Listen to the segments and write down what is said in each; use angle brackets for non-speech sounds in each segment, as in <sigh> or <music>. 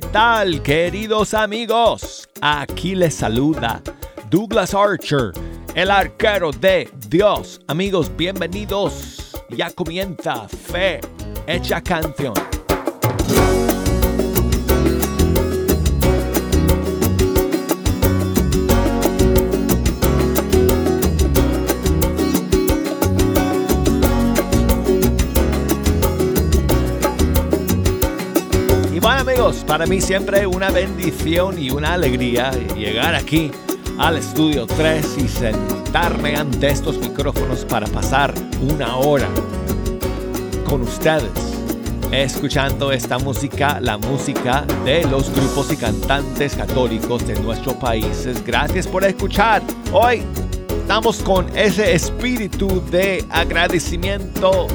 ¿Qué tal, queridos amigos? Aquí les saluda Douglas Archer, el arquero de Dios. Amigos, bienvenidos. Ya comienza Fe Hecha Canción. Para mí siempre una bendición y una alegría llegar aquí al estudio 3 y sentarme ante estos micrófonos para pasar una hora con ustedes escuchando esta música, la música de los grupos y cantantes católicos de nuestro país. Gracias por escuchar. Hoy estamos con ese espíritu de agradecimiento,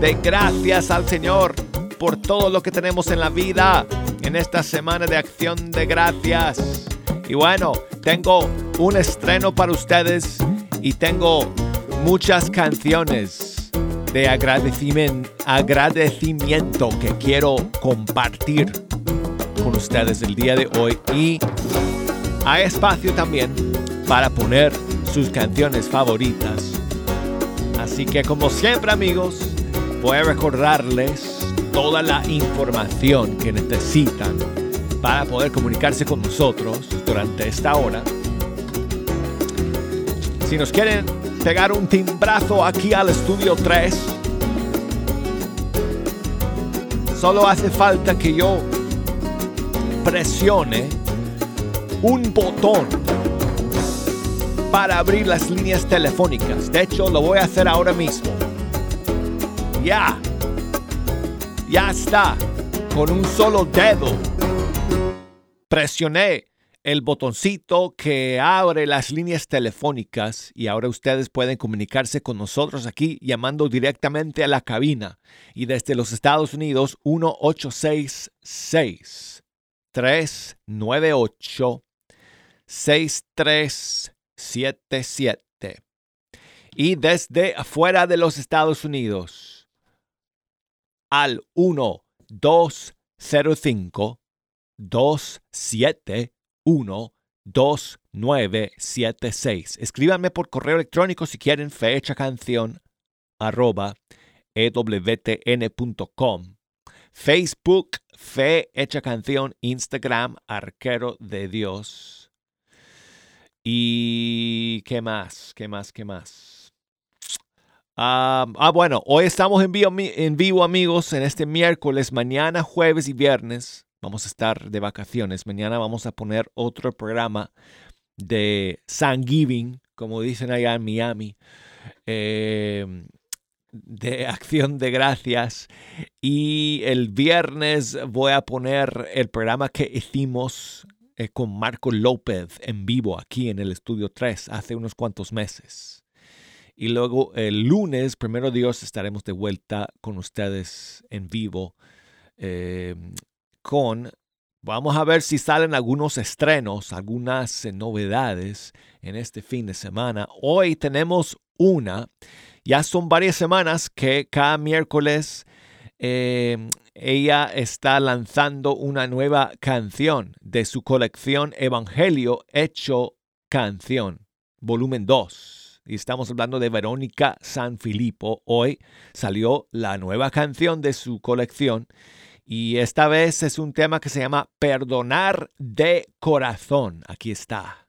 de gracias al Señor por todo lo que tenemos en la vida en esta semana de acción de gracias. Y bueno, tengo un estreno para ustedes y tengo muchas canciones de agradecimiento, que quiero compartir con ustedes el día de hoy. Y hay espacio también para poner sus canciones favoritas. Así que como siempre amigos, voy a recordarles toda la información que necesitan para poder comunicarse con nosotros durante esta hora. Si nos quieren pegar un timbrazo aquí al estudio 3, solo hace falta que yo presione un botón para abrir las líneas telefónicas. De hecho, lo voy a hacer ahora mismo. Ya. Ya está. Con un solo dedo. Presioné el botoncito que abre las líneas telefónicas y ahora ustedes pueden comunicarse con nosotros aquí llamando directamente a la cabina y desde los Estados Unidos 1866 398 6377 y desde afuera de los Estados Unidos al 1205 271 2976. Escríbanme por correo electrónico si quieren fecha canción arroba ewtn.com. Facebook, Fe Hecha Canción, Instagram, Arquero de Dios. ¿Y qué más? ¿Qué más? ¿Qué más? Ah, bueno, hoy estamos en vivo, en vivo, amigos, en este miércoles, mañana, jueves y viernes. Vamos a estar de vacaciones. Mañana vamos a poner otro programa de Thanksgiving, como dicen allá en Miami, em, de acción de gracias. Y el viernes voy a poner el programa que hicimos eh, con Marco López en vivo aquí en el Estudio 3 hace unos cuantos meses. Y luego el lunes, primero Dios, estaremos de vuelta con ustedes en vivo em, con... Vamos a ver si salen algunos estrenos, algunas eh, novedades en este fin de semana. Hoy tenemos una. Ya son varias semanas que cada miércoles em, ella está lanzando una nueva canción de su colección Evangelio Hecho Canción, volumen 2 y estamos hablando de Verónica San Filippo. Hoy salió la nueva canción de su colección y esta vez es un tema que se llama Perdonar de Corazón. Aquí está.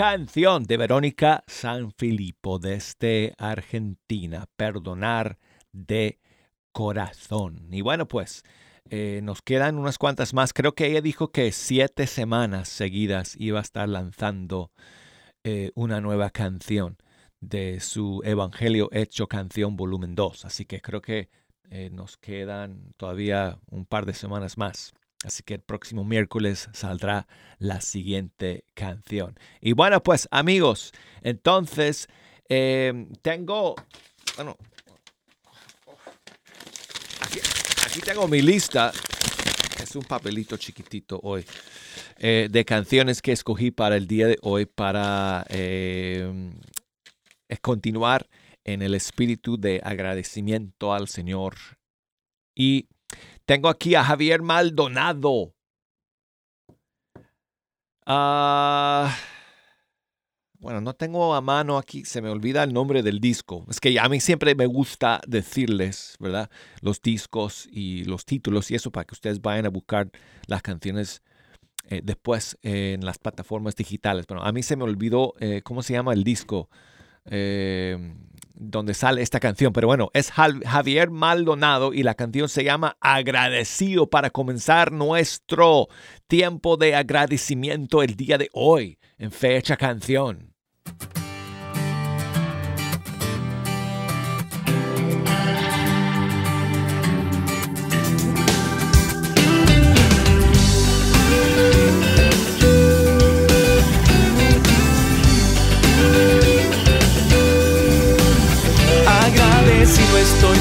Canción de Verónica Sanfilippo desde Argentina, Perdonar de Corazón. Y bueno, pues eh, nos quedan unas cuantas más. Creo que ella dijo que siete semanas seguidas iba a estar lanzando eh, una nueva canción de su Evangelio Hecho Canción Volumen 2. Así que creo que eh, nos quedan todavía un par de semanas más. Así que el próximo miércoles saldrá la siguiente canción. Y bueno, pues amigos, entonces eh, tengo, bueno, aquí, tengo mi lista. Es un papelito chiquitito hoy eh, de canciones que escogí para el día de hoy para eh, continuar en el espíritu de agradecimiento al Señor. Y tengo aquí a Javier Maldonado. Ah, bueno, no tengo a mano aquí, se me olvida el nombre del disco. Es que a mí siempre me gusta decirles, ¿verdad? Los discos y los títulos y eso para que ustedes vayan a buscar las canciones eh, después en las plataformas digitales. Bueno, a mí se me olvidó eh, cómo se llama el disco eh, donde sale esta canción. Pero bueno, es Javier Maldonado y la canción se llama Agradecido para comenzar nuestro tiempo de agradecimiento el día de hoy en fecha canción.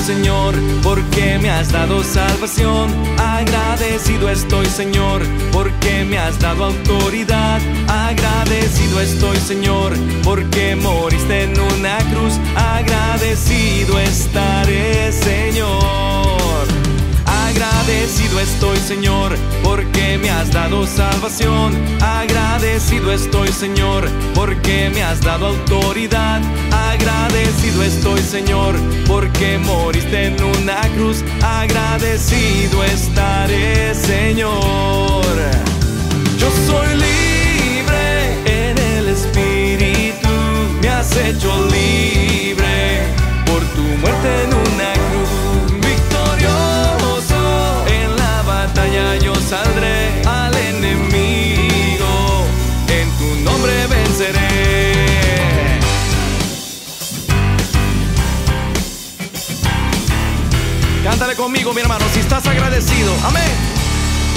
Señor porque me has dado salvación. Agradecido estoy Señor porque me has dado autoridad. Agradecido estoy Señor porque moriste en una cruz. Agradecido estaré Señor. Agradecido estoy, Señor, porque me has dado salvación. Agradecido estoy, Señor, porque me has dado autoridad. Agradecido estoy, Señor, porque moriste en una cruz. Agradecido estaré, Señor. Yo soy libre en el Espíritu, me has hecho libre por tu muerte en conmigo, mi hermano, si estás agradecido. Amén.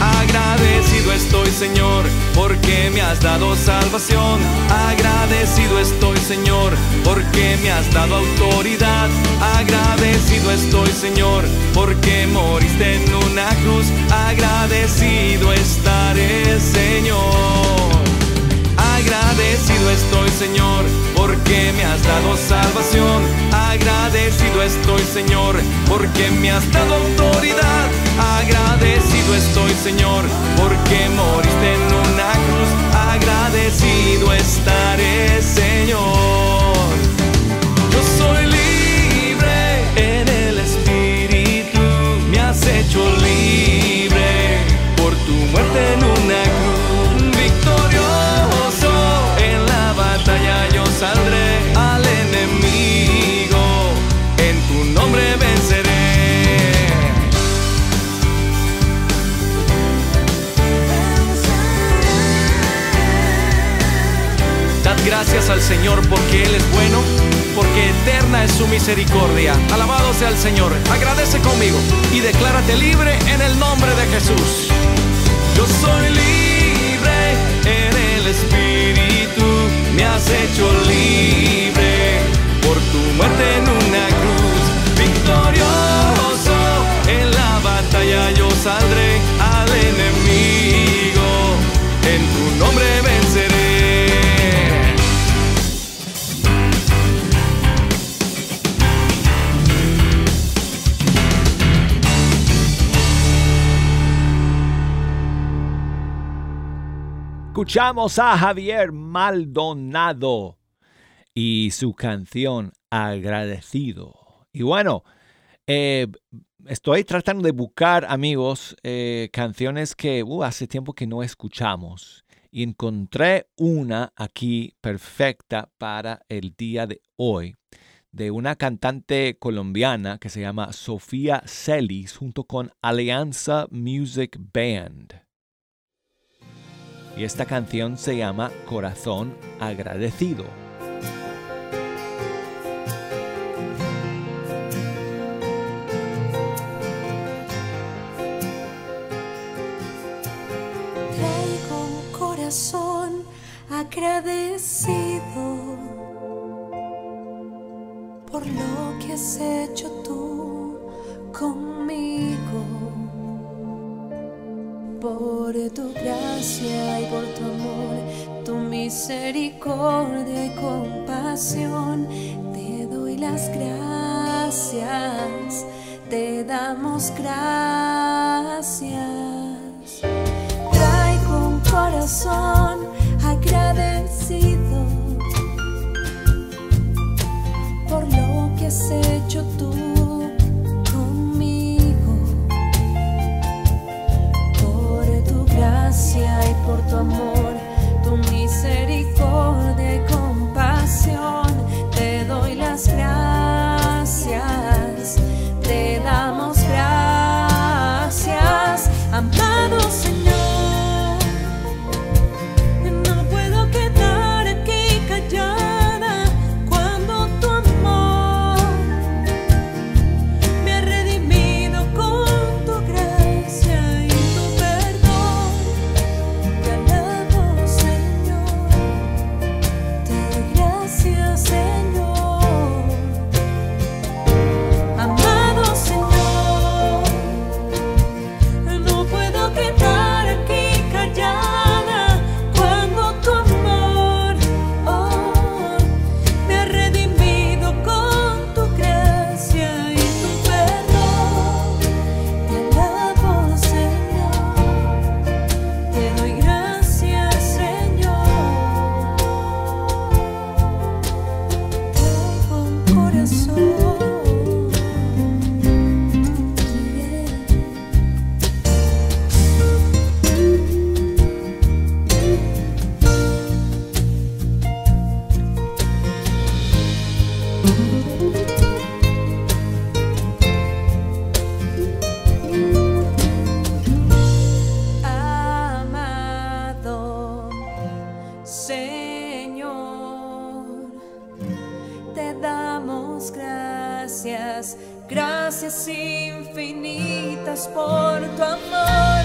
Agradecido estoy, Señor, porque me has dado salvación. Agradecido estoy, Señor, porque me has dado autoridad. Agradecido estoy, Señor, porque moriste en una cruz. Agradecido estaré, Señor. Agradecido estoy, Señor, porque me has dado salvación. Agradecido estoy, Señor, porque me has dado autoridad. Agradecido estoy, Señor, porque moriste en una cruz. Agradecido estaré, Señor. Yo soy libre en el Espíritu, me has hecho libre al Señor porque Él es bueno, porque eterna es su misericordia. Alabado sea el Señor. Agradece conmigo y declárate libre en el nombre de Jesús. Yo soy libre en el Espíritu, me has hecho libre por tu muerte en una cruz. Victorioso Escuchamos a Javier Maldonado y su canción Agradecido. Y bueno, eh, estoy tratando de buscar, amigos, eh, canciones que uh, hace tiempo que no escuchamos. Y encontré una aquí perfecta para el día de hoy de una cantante colombiana que se llama Sofía Celis junto con Alianza Music Band. Y esta canción se llama Corazón Agradecido. Traigo corazón agradecido por lo que has hecho tú conmigo, por tu gracia y por tu amor, tu misericordia y compasión. Te doy las gracias, te damos gracias. Traigo un corazón agradecido por lo que has hecho tú gracias, Gracias infinitas por tu amor,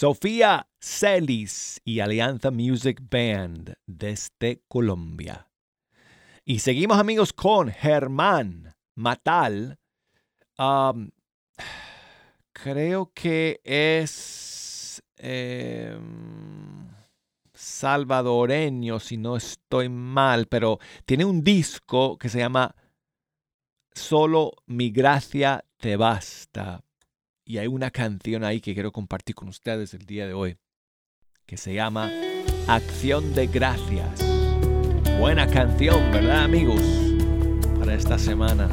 Sofía Celis y Alianza Music Band desde Colombia. Y seguimos amigos con Germán Matal. Creo que es em, salvadoreño, si no estoy mal, pero tiene un disco que se llama Solo mi gracia te basta. Y hay una canción ahí que quiero compartir con ustedes el día de hoy, que se llama Acción de Gracias. Buena canción, ¿verdad amigos? Para esta semana.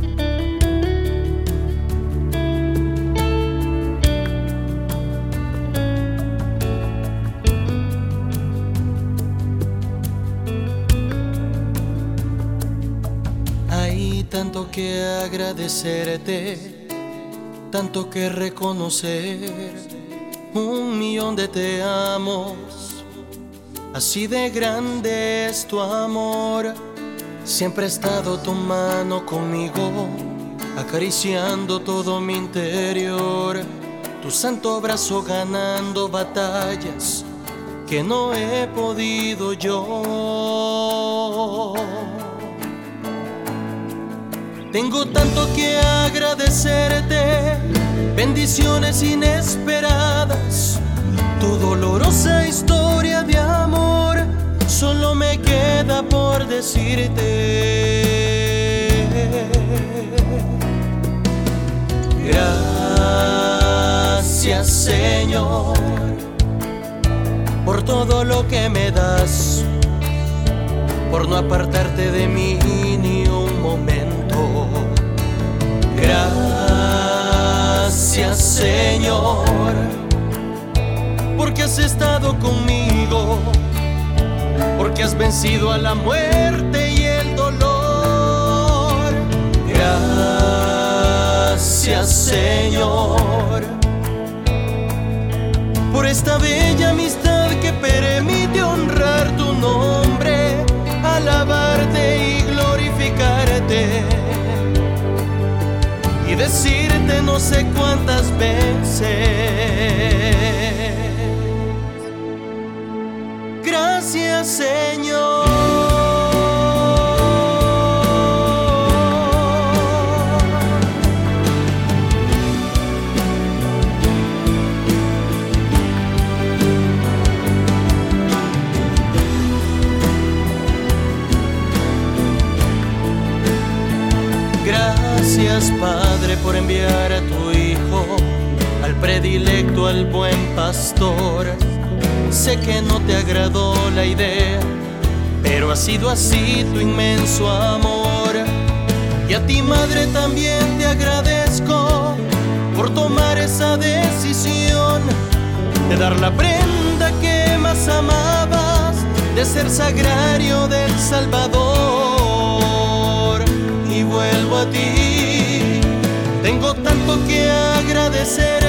Hay tanto que agradecerte, tanto que reconocer, un millón de te amos, así de grande es tu amor. Siempre ha estado tu mano conmigo, acariciando todo mi interior, tu santo brazo ganando batallas que no he podido yo. Tengo tanto que agradecerte, bendiciones inesperadas, tu dolorosa historia de amor, solo me queda por decirte. Gracias Señor por todo lo que me das, por no apartarte de mí ni un momento. Gracias Señor, porque has estado conmigo, porque has vencido a la muerte y el dolor. Gracias Señor, por esta bella amistad que permite honrar tu nombre, alabarte decirte no sé cuántas veces. Gracias Señor. Por enviar a tu Hijo, al predilecto, al buen pastor. Sé que no te agradó la idea, pero ha sido así tu inmenso amor. Y a ti Madre también te agradezco por tomar esa decisión de dar la prenda que más amabas de ser sagrario del Salvador y vuelvo a ti. Tengo tanto que agradecerte,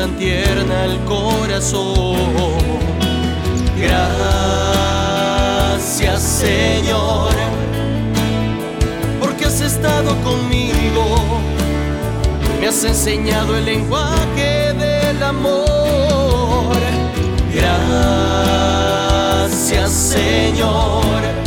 tan tierna al corazón. Gracias Señor, porque has estado conmigo, me has enseñado el lenguaje del amor. Gracias Señor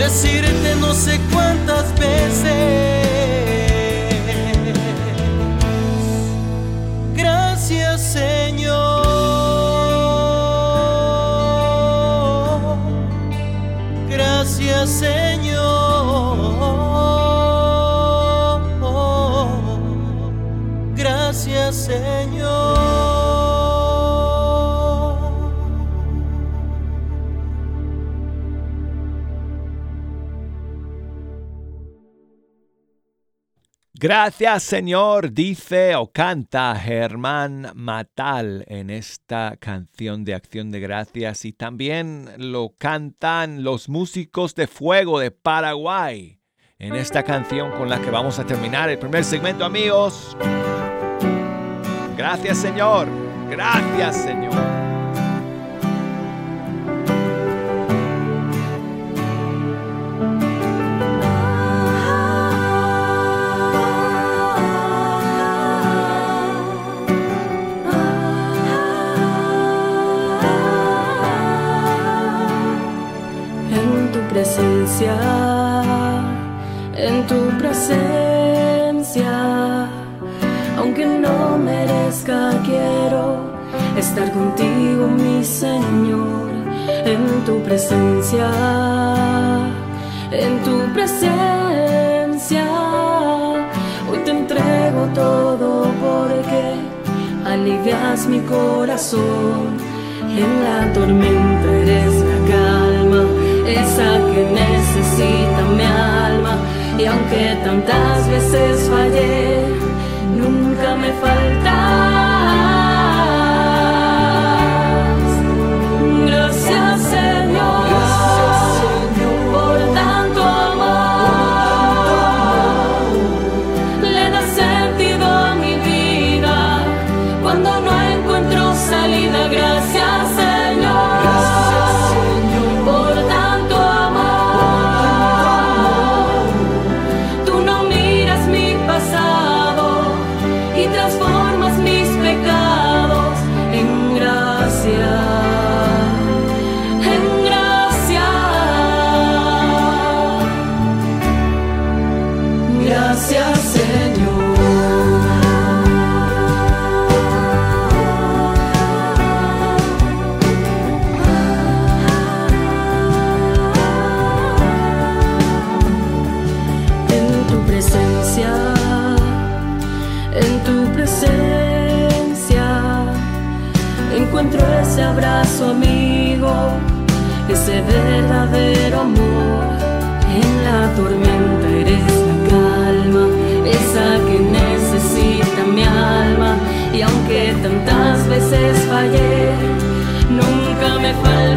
decirte no sé cuántas Gracias Señor, dice o canta Germán Matal en esta canción de acción de gracias y también lo cantan los músicos de fuego de Paraguay en esta canción con la que vamos a terminar el primer segmento amigos. Gracias Señor, gracias Señor. En tu presencia, aunque no merezca, quiero estar contigo, mi Señor, en tu presencia, en tu presencia, hoy te entrego todo porque alivias mi corazón. En la tormenta eres esa que necesita mi alma. Y aunque tantas veces fallé, nunca me faltas. Ese verdadero amor. En la tormenta eres la calma, esa que necesita mi alma. Y aunque tantas veces fallé, nunca me faltas.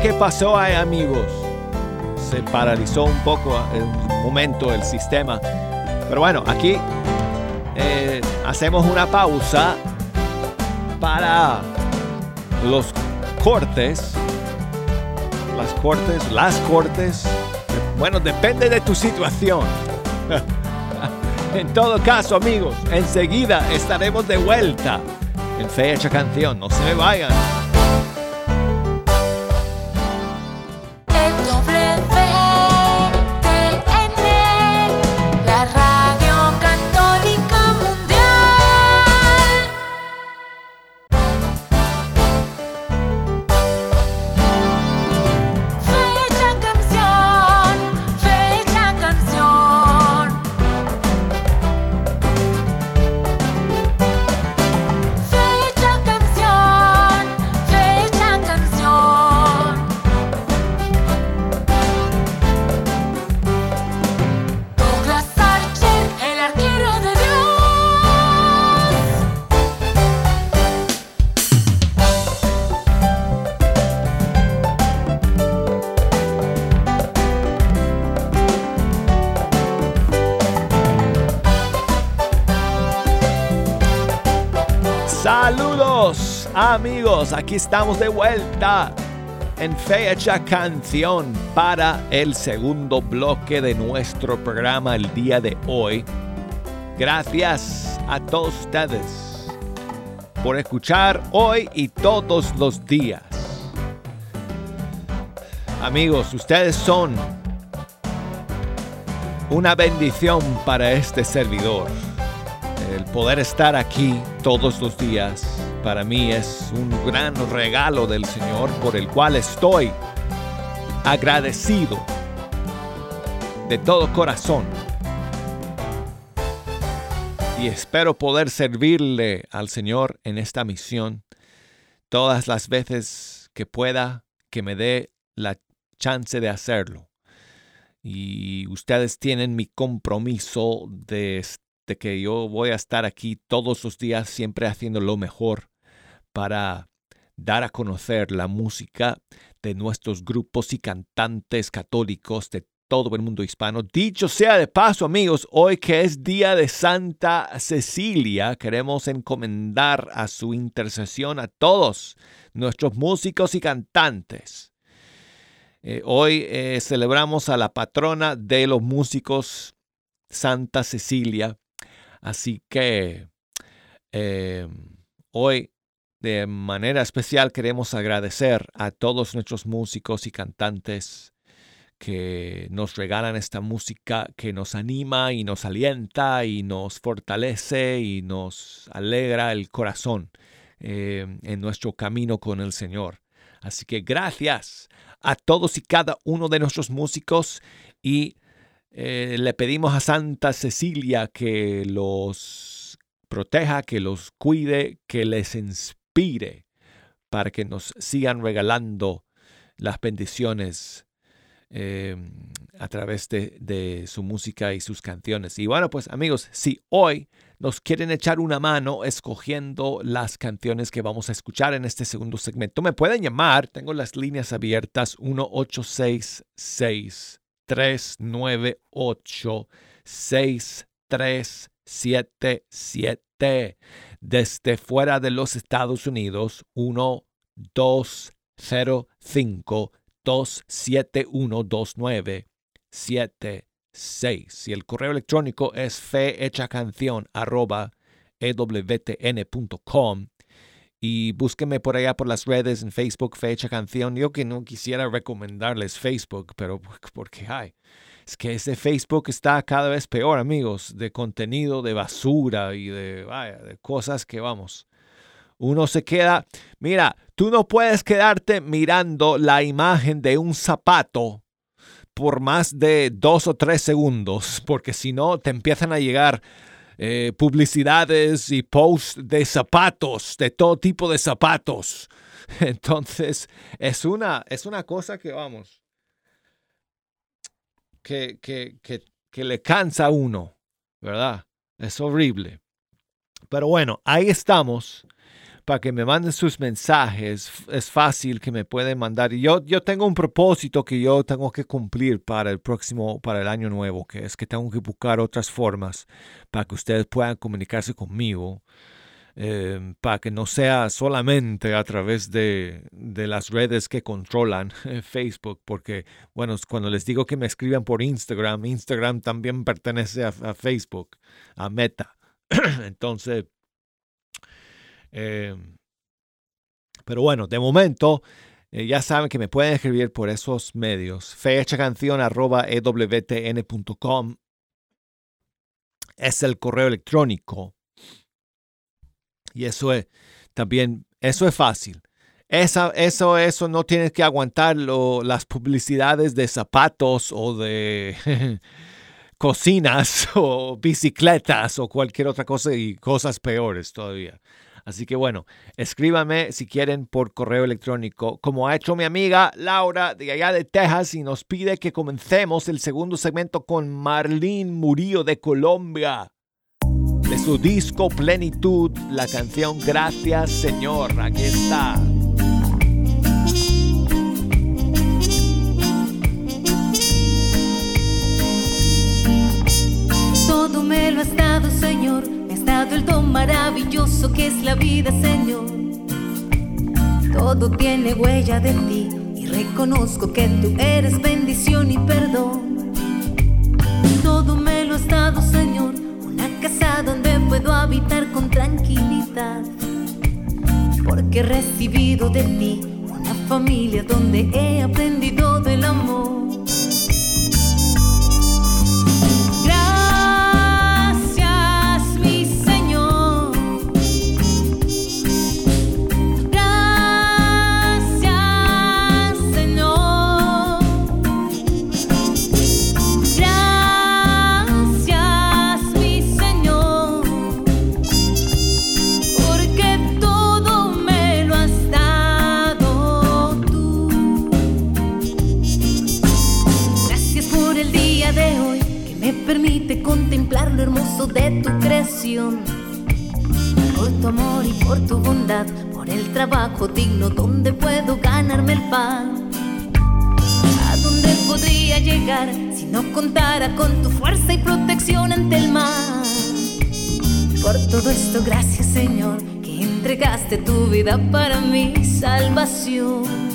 Qué pasó ahí, amigos. Se paralizó un poco en un momento el sistema. Pero bueno, aquí eh, hacemos una pausa para los cortes. Las cortes, las cortes. Bueno, depende de tu situación. <laughs> en todo caso, amigos, enseguida estaremos de vuelta en Fecha Canción. No se me vayan. Aquí estamos de vuelta en fecha canción para el segundo bloque de nuestro programa el día de hoy. Gracias a todos ustedes por escuchar hoy y todos los días. Amigos, ustedes son una bendición para este servidor. Poder estar aquí todos los días para mí es un gran regalo del Señor por el cual estoy agradecido de todo corazón. Y espero poder servirle al Señor en esta misión todas las veces que pueda, que me dé la chance de hacerlo. Y ustedes tienen mi compromiso de, de que yo voy a estar aquí todos los días siempre haciendo lo mejor para dar a conocer la música de nuestros grupos y cantantes católicos de todo el mundo hispano. Dicho sea de paso, amigos, hoy que es día de Santa Cecilia, queremos encomendar a su intercesión a todos nuestros músicos y cantantes. Eh, hoy eh, celebramos a la patrona de los músicos, Santa Cecilia. Así que eh, hoy de manera especial queremos agradecer a todos nuestros músicos y cantantes que nos regalan esta música que nos anima y nos alienta y nos fortalece y nos alegra el corazón eh, en nuestro camino con el Señor. Así que gracias a todos y cada uno de nuestros músicos y eh, le pedimos a Santa Cecilia que los proteja, que los cuide, que les inspire para que nos sigan regalando las bendiciones eh, a través de, de su música y sus canciones. Y bueno, pues amigos, si hoy nos quieren echar una mano escogiendo las canciones que vamos a escuchar en este segundo segmento, me pueden llamar. Tengo las líneas abiertas 1866 398 6377 desde fuera de los Estados Unidos 1205 271 2977 6. Y el correo electrónico es fehechacanción arroba ewtn.com. Y búsquenme por allá por las redes en Facebook, Fecha Canción. Yo que no quisiera recomendarles Facebook, pero <laughs> porque hay. Es que ese Facebook está cada vez peor, amigos, de contenido de basura y de, vaya, de cosas que vamos. Uno se queda, mira, tú no puedes quedarte mirando la imagen de un zapato por más de dos o tres segundos, porque si no te empiezan a llegar eh, publicidades y posts de zapatos, de todo tipo de zapatos. <laughs> Entonces, es una, es una cosa que, vamos, que, que, que, que le cansa a uno, ¿verdad? Es horrible. Pero bueno, ahí estamos para que me manden sus mensajes. Es fácil que me pueden mandar. Yo, yo tengo un propósito que yo tengo que cumplir para el próximo, para el año nuevo, que es que tengo que buscar otras formas para que ustedes puedan comunicarse conmigo. Eh, para que no sea solamente a través de, de las redes que controlan Facebook, porque, bueno, cuando les digo que me escriban por Instagram, Instagram también pertenece a Facebook, a Meta. <clears throat> Entonces, eh, pero bueno, de momento eh, ya saben que me pueden escribir por esos medios. fechacanción.ewtn.com es el correo electrónico. Y eso es también, eso es fácil. Esa, eso, eso no tienes que aguantar las publicidades de zapatos o de <laughs> cocinas <laughs> o bicicletas o cualquier otra cosa y cosas peores todavía. Así que bueno, escríbame si quieren por correo electrónico, como ha hecho mi amiga Laura de allá de Texas y nos pide que comencemos el segundo segmento con Marlene Murillo de Colombia. De su disco Plenitud, la canción Gracias Señor. Aquí está. Todo me lo has dado, Señor. El don maravilloso que es la vida, Señor. Todo tiene huella de ti y reconozco que tú eres bendición y perdón. Todo me lo has dado, Señor. Una casa donde puedo habitar con tranquilidad. Porque he recibido de ti una familia donde he aprendido del amor. Contemplar lo hermoso de tu creación. Por tu amor y por tu bondad, por el trabajo digno donde puedo ganarme el pan. ¿A dónde podría llegar si no contara con tu fuerza y protección ante el mar? Por todo esto, gracias Señor, que entregaste tu vida para mi salvación.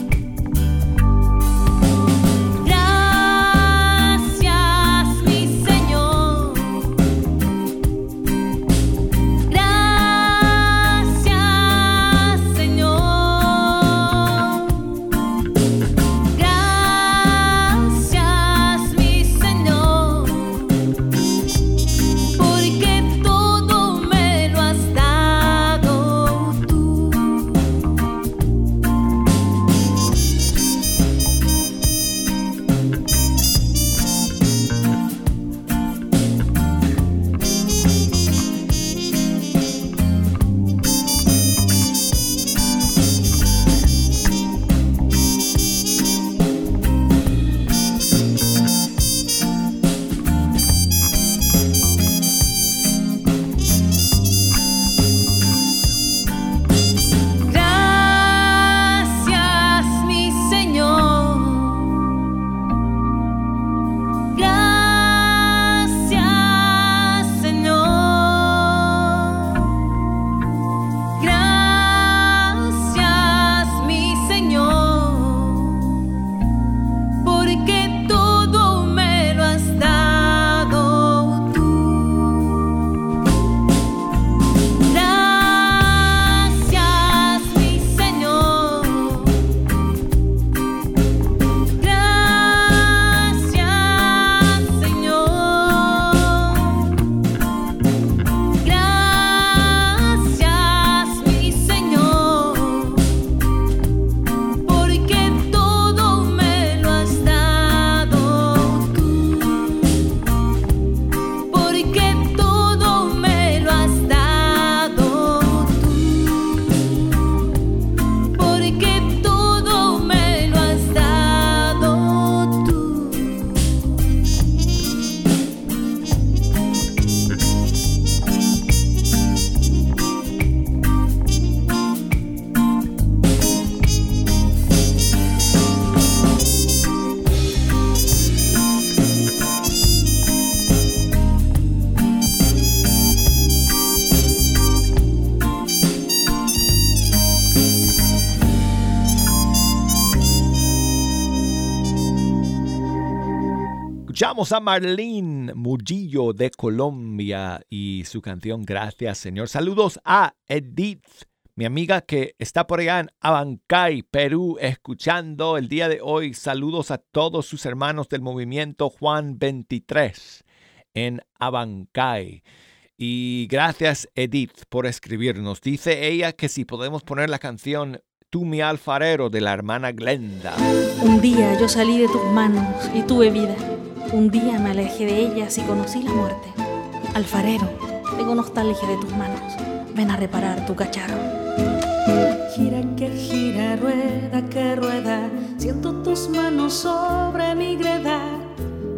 Escuchamos a Marlene Murillo de Colombia y su canción Gracias Señor. Saludos a Edith, mi amiga que está por allá en Abancay, Perú, escuchando el día de hoy. Saludos a todos sus hermanos del movimiento Juan 23 en Abancay. Y gracias Edith por escribirnos. Dice ella que si podemos poner la canción Tú mi alfarero de la hermana Glenda. Un día yo salí de tus manos y tuve vida. Un día me alejé de ellas y conocí la muerte. Alfarero, tengo nostalgia de tus manos. Ven a reparar tu cacharro. Gira que gira, rueda que rueda, siento tus manos sobre mi greda.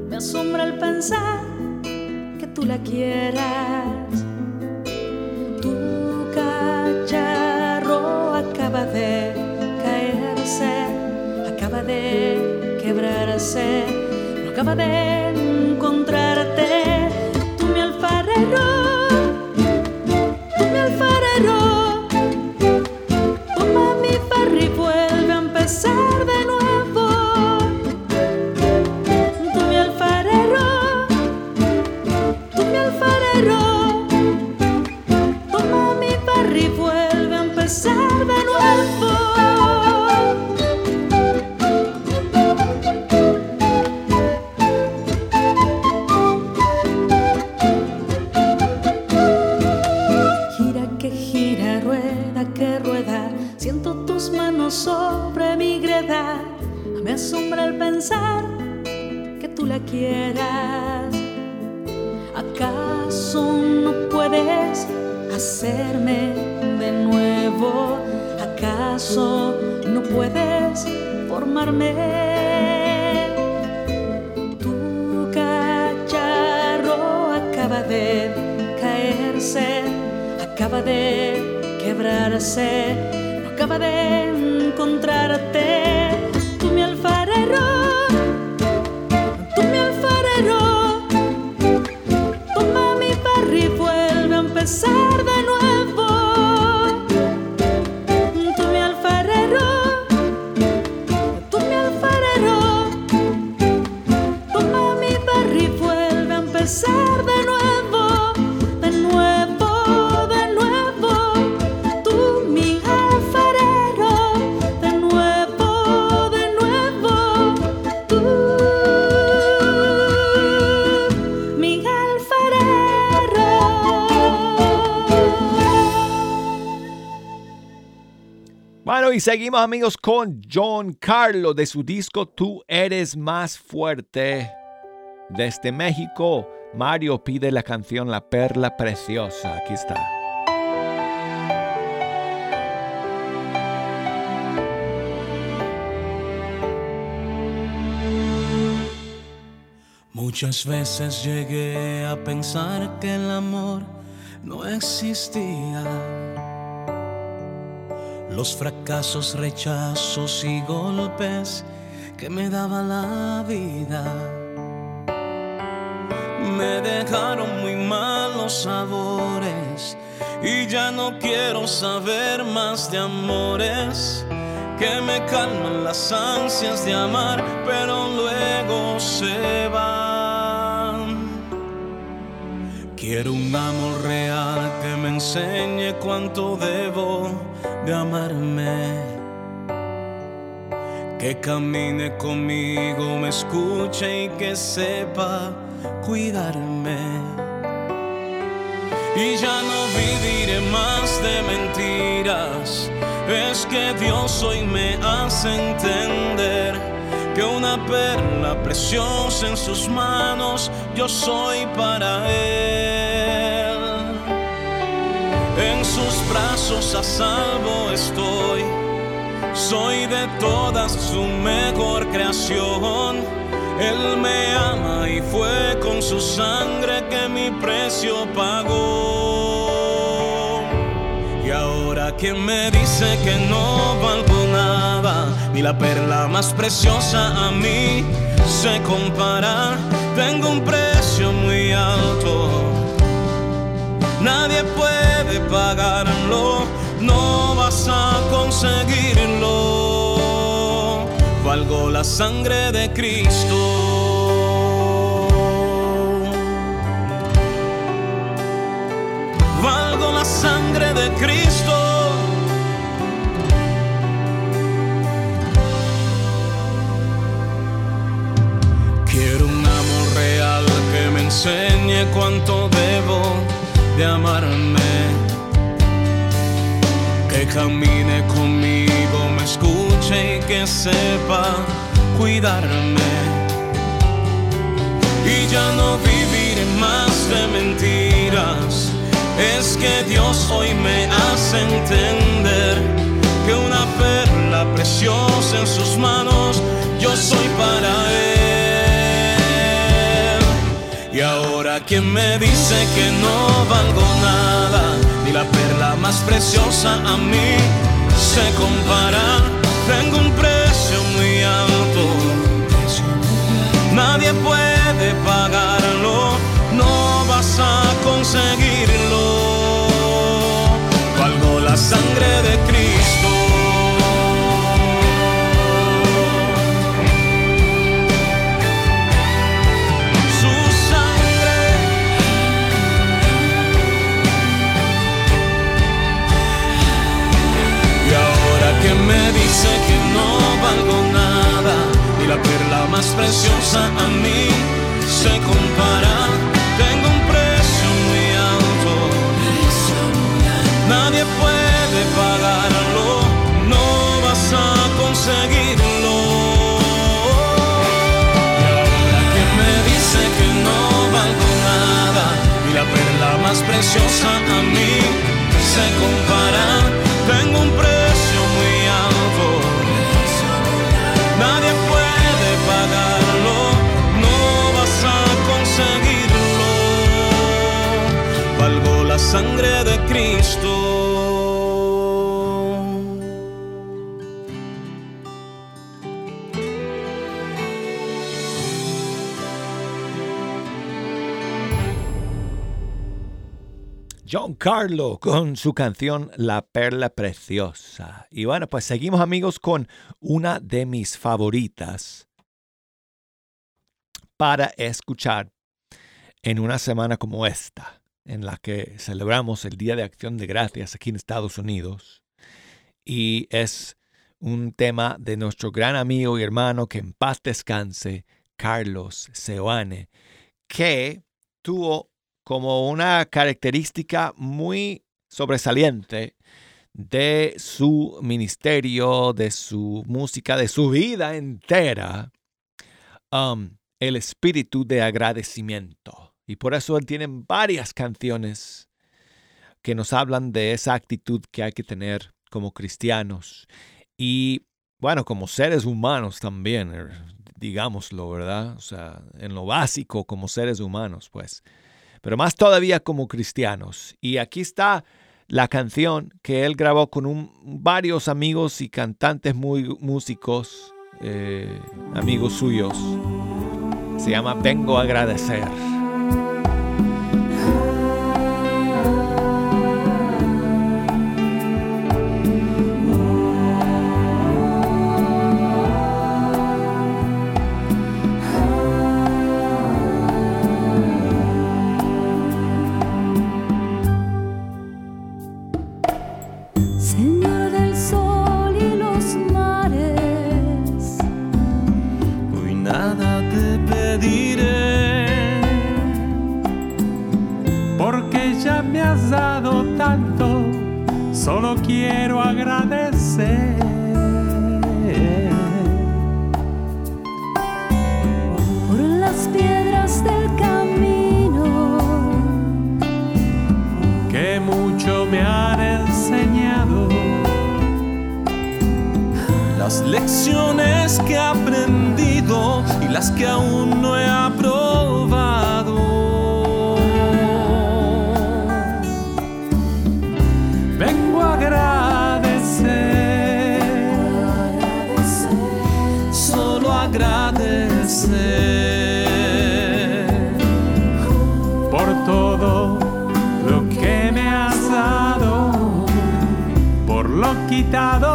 Me asombra el pensar que tú la quieras. Tu cacharro acaba de caerse, acaba de quebrarse, acaba de encontrarte. Y seguimos amigos con John Carlo de su disco Tú eres más fuerte. Desde México, Mario pide la canción La Perla Preciosa. Aquí está. Muchas veces llegué a pensar que el amor no existía. Los fracasos, rechazos y golpes que me daba la vida me dejaron muy malos sabores y ya no quiero saber más de amores que me calman las ansias de amar, pero luego se van. Quiero un amor real que me enseñe cuánto debo de amarme. Que camine conmigo, me escuche y que sepa cuidarme. Y ya no viviré más de mentiras. Es que Dios hoy me hace entender que una perla preciosa en sus manos yo soy para Él. Brazos a salvo estoy. Soy de todas su mejor creación. Él me ama y fue con su sangre que mi precio pagó. Y ahora quien me dice que no valgo nada, ni la perla más preciosa a mí se compara. Tengo un precio pagarlo, no vas a conseguirlo. Valgo la sangre de Cristo. valgo la sangre de Cristo. Quiero un amor real que me enseñe cuánto debo de amarme. Camine conmigo, me escuche y que sepa cuidarme. Y ya no viviré más de mentiras. Es que Dios hoy me hace entender que una perla preciosa en sus manos, yo soy para Él. Y ahora quien me dice que no valgo nada, ni la perla más preciosa a mí se compara. Tengo un precio muy alto, nadie puede pagarlo, no vas a conseguirlo. Valgo la sangre de Cristo. Dice que no valgo nada, ni la perla más preciosa a mí se compara. Tengo un precio muy alto, nadie puede pagarlo, no vas a conseguirlo. Y ahora que me dice que no valgo nada, ni la perla más preciosa a mí se compara. Carlo con su canción La Perla Preciosa. Y bueno, pues seguimos amigos con una de mis favoritas para escuchar en una semana como esta, en la que celebramos el Día de Acción de Gracias aquí en Estados Unidos. Y es un tema de nuestro gran amigo y hermano que en paz descanse, Carlos Seoane, que tuvo como una característica muy sobresaliente de su ministerio, de su música, de su vida entera, um, el espíritu de agradecimiento. Y por eso él tiene varias canciones que nos hablan de esa actitud que hay que tener como cristianos y, bueno, como seres humanos también, er, digámoslo, ¿verdad? O sea, en lo básico como seres humanos, pues pero más todavía como cristianos. Y aquí está la canción que él grabó con varios amigos y cantantes muy músicos, eh, amigos suyos. Se llama Vengo a agradecer. Solo quiero agradecer. por las piedras del camino, que mucho me han enseñado. las lecciones que he aprendido y las que aún no he lo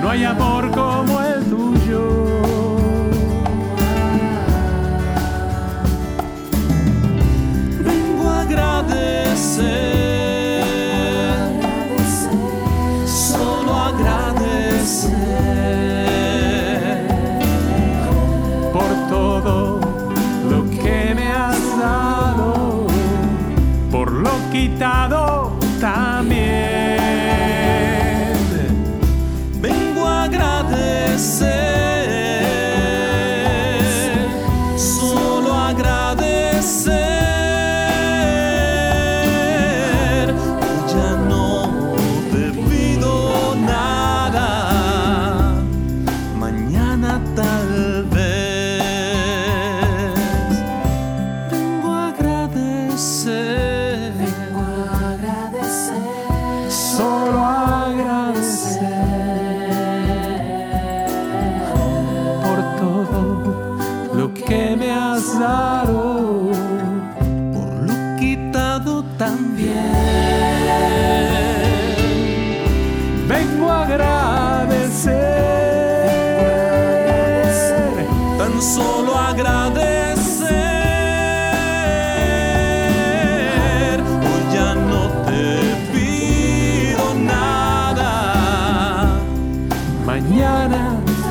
no hay amor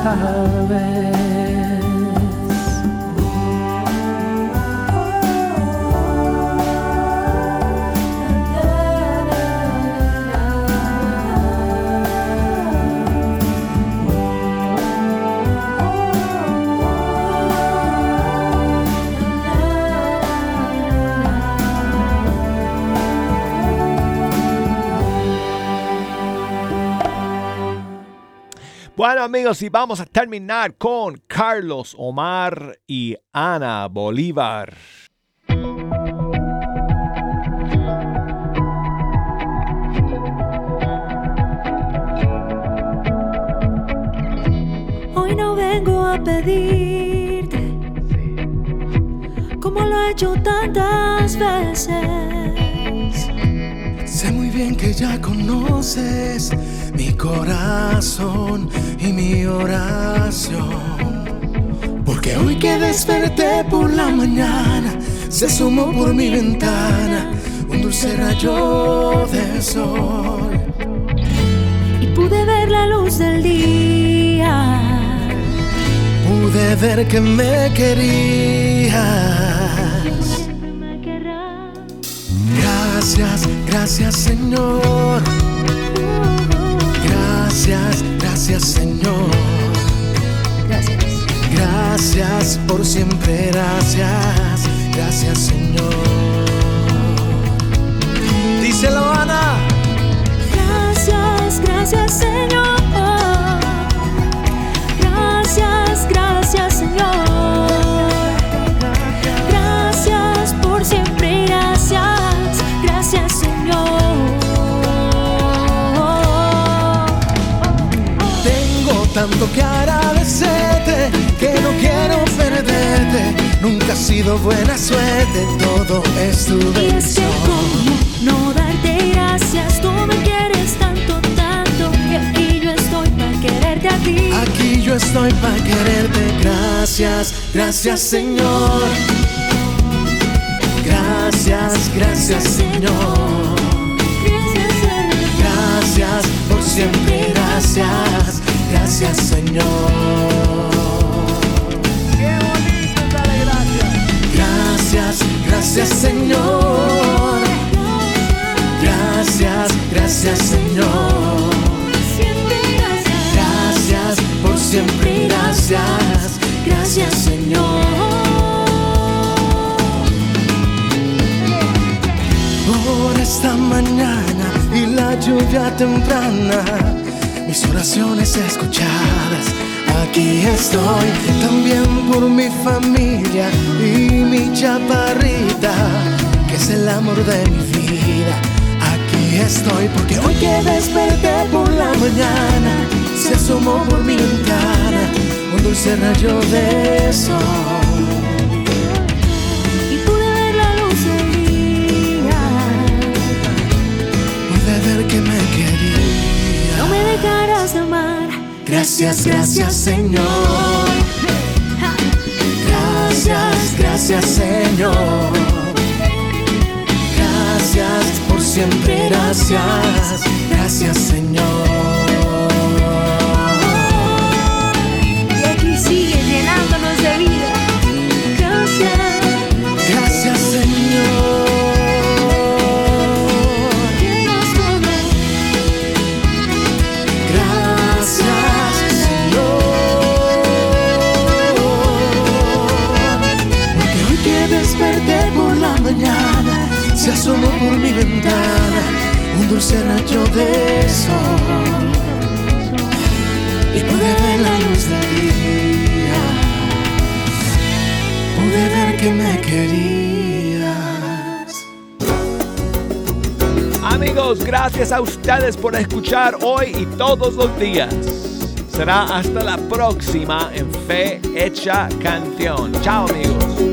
Mañana amigos, y vamos a terminar con Carlos Omar y Ana Bolívar. Hoy no vengo a pedirte como lo he hecho tantas veces. Sé muy bien que ya conoces mi corazón y mi oración. Porque hoy que desperté por la mañana, se asomó por mi ventana un dulce rayo de sol. Y pude ver la luz del día. Pude ver que me querías. Gracias, gracias Señor. Gracias, gracias Señor. Gracias. Gracias por siempre, gracias, gracias Señor. Tanto que agradecerte que no quiero perderte. Nunca ha sido buena suerte, todo es tu Y es que bendición. no darte gracias, tú me quieres tanto, tanto, que aquí yo estoy para quererte a ti. Aquí yo estoy para quererte, gracias, gracias Señor. Gracias. Gracias, Señor. Gracias por siempre, gracias, gracias Señor. Gracias, gracias Señor. Gracias, gracias Señor. Siempre gracias. Gracias por siempre, gracias, gracias Señor. Por esta mañana y la lluvia temprana oraciones escuchadas. Aquí estoy también por mi familia y mi chaparrita, que es el amor de mi vida. Aquí estoy porque hoy que desperté por la mañana, se asomó por mi ventana un dulce rayo de sol. Gracias, gracias Señor. Gracias, gracias Señor. Gracias por siempre, gracias, gracias Señor. Dulce rayo de sol. Y pude ver la luz del día. Pude ver que me querías. Amigos, gracias a ustedes por escuchar hoy y todos los días. Será hasta la próxima en Fe Hecha Canción. Chao amigos.